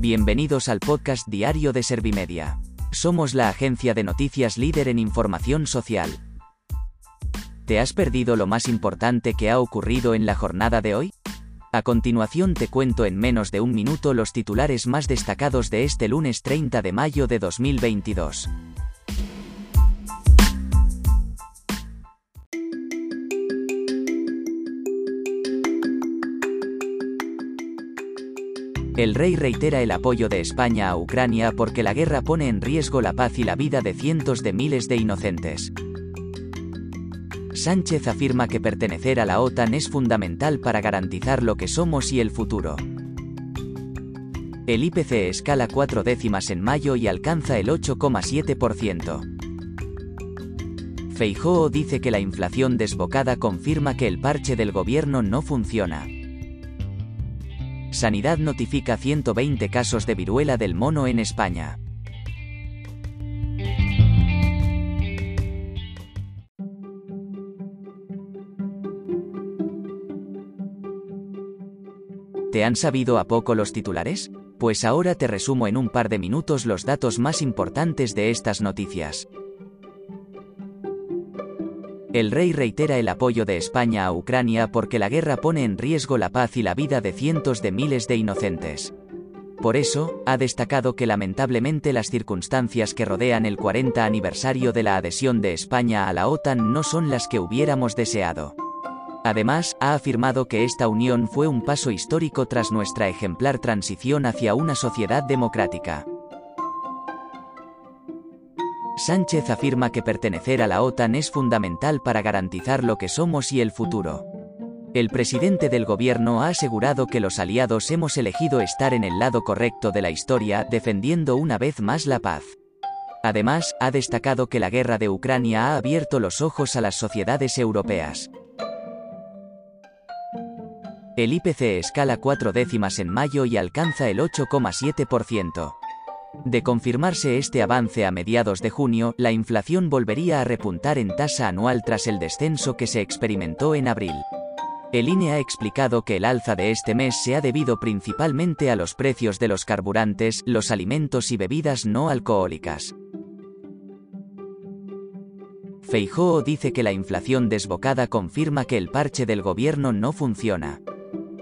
Bienvenidos al podcast diario de Servimedia. Somos la agencia de noticias líder en información social. ¿Te has perdido lo más importante que ha ocurrido en la jornada de hoy? A continuación te cuento en menos de un minuto los titulares más destacados de este lunes 30 de mayo de 2022. El rey reitera el apoyo de España a Ucrania porque la guerra pone en riesgo la paz y la vida de cientos de miles de inocentes. Sánchez afirma que pertenecer a la OTAN es fundamental para garantizar lo que somos y el futuro. El IPC escala cuatro décimas en mayo y alcanza el 8,7%. Feijóo dice que la inflación desbocada confirma que el parche del gobierno no funciona. Sanidad notifica 120 casos de viruela del mono en España. ¿Te han sabido a poco los titulares? Pues ahora te resumo en un par de minutos los datos más importantes de estas noticias. El rey reitera el apoyo de España a Ucrania porque la guerra pone en riesgo la paz y la vida de cientos de miles de inocentes. Por eso, ha destacado que lamentablemente las circunstancias que rodean el 40 aniversario de la adhesión de España a la OTAN no son las que hubiéramos deseado. Además, ha afirmado que esta unión fue un paso histórico tras nuestra ejemplar transición hacia una sociedad democrática. Sánchez afirma que pertenecer a la OTAN es fundamental para garantizar lo que somos y el futuro. El presidente del gobierno ha asegurado que los aliados hemos elegido estar en el lado correcto de la historia, defendiendo una vez más la paz. Además, ha destacado que la guerra de Ucrania ha abierto los ojos a las sociedades europeas. El IPC escala cuatro décimas en mayo y alcanza el 8,7%. De confirmarse este avance a mediados de junio, la inflación volvería a repuntar en tasa anual tras el descenso que se experimentó en abril. El INE ha explicado que el alza de este mes se ha debido principalmente a los precios de los carburantes, los alimentos y bebidas no alcohólicas. Feijóo dice que la inflación desbocada confirma que el parche del gobierno no funciona.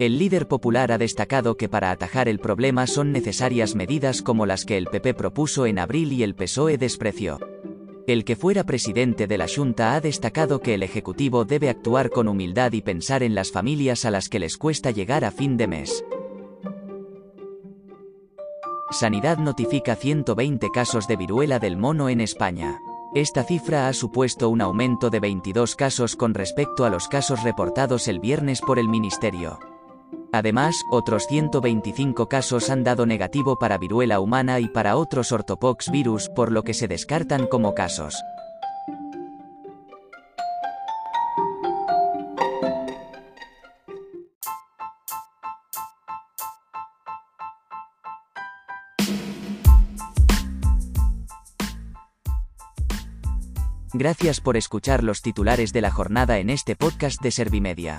El líder popular ha destacado que para atajar el problema son necesarias medidas como las que el PP propuso en abril y el PSOE despreció. El que fuera presidente de la Junta ha destacado que el Ejecutivo debe actuar con humildad y pensar en las familias a las que les cuesta llegar a fin de mes. Sanidad notifica 120 casos de viruela del mono en España. Esta cifra ha supuesto un aumento de 22 casos con respecto a los casos reportados el viernes por el Ministerio. Además, otros 125 casos han dado negativo para viruela humana y para otros ortopox virus, por lo que se descartan como casos. Gracias por escuchar los titulares de la jornada en este podcast de Servimedia.